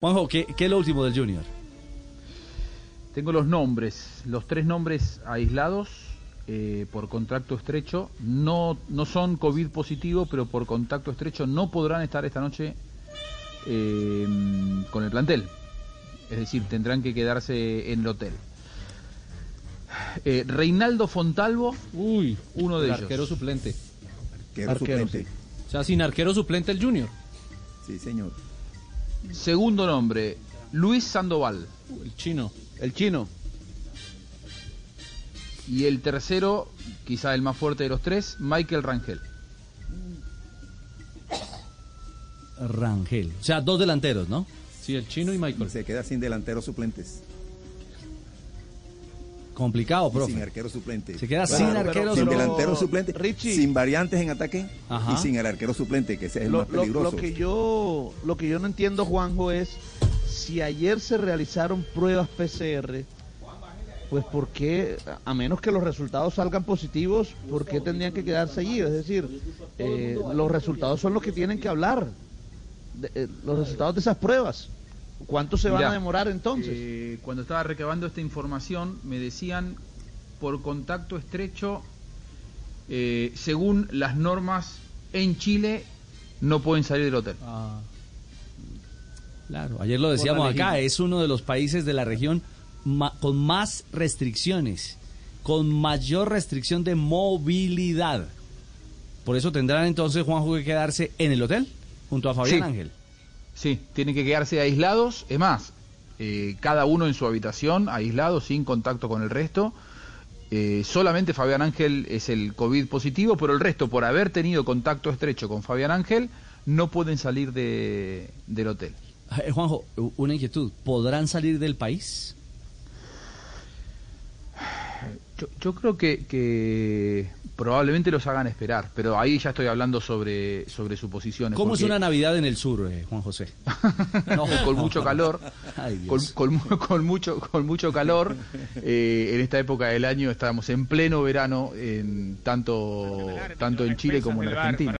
Juanjo, ¿qué, ¿qué, es lo último del Junior? Tengo los nombres, los tres nombres aislados eh, por contacto estrecho. No, no son COVID positivo, pero por contacto estrecho no podrán estar esta noche eh, con el plantel. Es decir, tendrán que quedarse en el hotel. Eh, Reinaldo Fontalvo, Uy, uno de el ellos. arquero suplente. Arquero, suplente. O sea, sin arquero suplente el Junior. Sí, señor. Segundo nombre, Luis Sandoval. El chino. El chino. Y el tercero, quizá el más fuerte de los tres, Michael Rangel. Rangel. O sea, dos delanteros, ¿no? Sí, el chino y Michael. Se queda sin delanteros suplentes. Complicado, y profe. Sin arquero suplente. Se queda Claro, sin arquero Sin suplente. delantero suplente. Richie. Sin variantes en ataque. Ajá. Y sin el arquero suplente, que ese es el Lo, más lo- peligroso. lo que yo lo que yo no entiendo, Juanjo, es si ayer se realizaron pruebas PCR, pues por qué, a menos que los resultados salgan positivos, ¿por qué tendrían que quedarse allí? Es decir, eh, los resultados son los que tienen que hablar, de- eh, los resultados de esas pruebas. ¿Cuánto se van Mirá, a demorar entonces? eh, cuando estaba recabando esta información, me decían por contacto estrecho, eh, según las normas en Chile, no pueden salir del hotel. Ah. Claro, ayer lo decíamos acá, es uno de los países de la región ma- con más restricciones, con mayor restricción de movilidad. Por eso tendrán entonces Juanjo que quedarse en el hotel junto a Fabián Sí. Ángel. Sí, tienen que quedarse aislados. Es más, eh, cada uno en su habitación, aislado, sin contacto con el resto. Eh, solamente Fabián Ángel es el COVID positivo, pero el resto, por haber tenido contacto estrecho con Fabián Ángel, no pueden salir de, del hotel. Eh, Juanjo, una inquietud, ¿podrán salir del país? Yo, yo creo que, que probablemente los hagan esperar, pero ahí ya estoy hablando sobre, sobre suposiciones. ¿Cómo es una Navidad en el sur, eh, Juan José? No, con mucho calor, Ay, con, Dios. con mu- con mucho, con mucho calor. Eh, en esta época del año estamos en pleno verano, en tanto, tanto en Chile como en Argentina.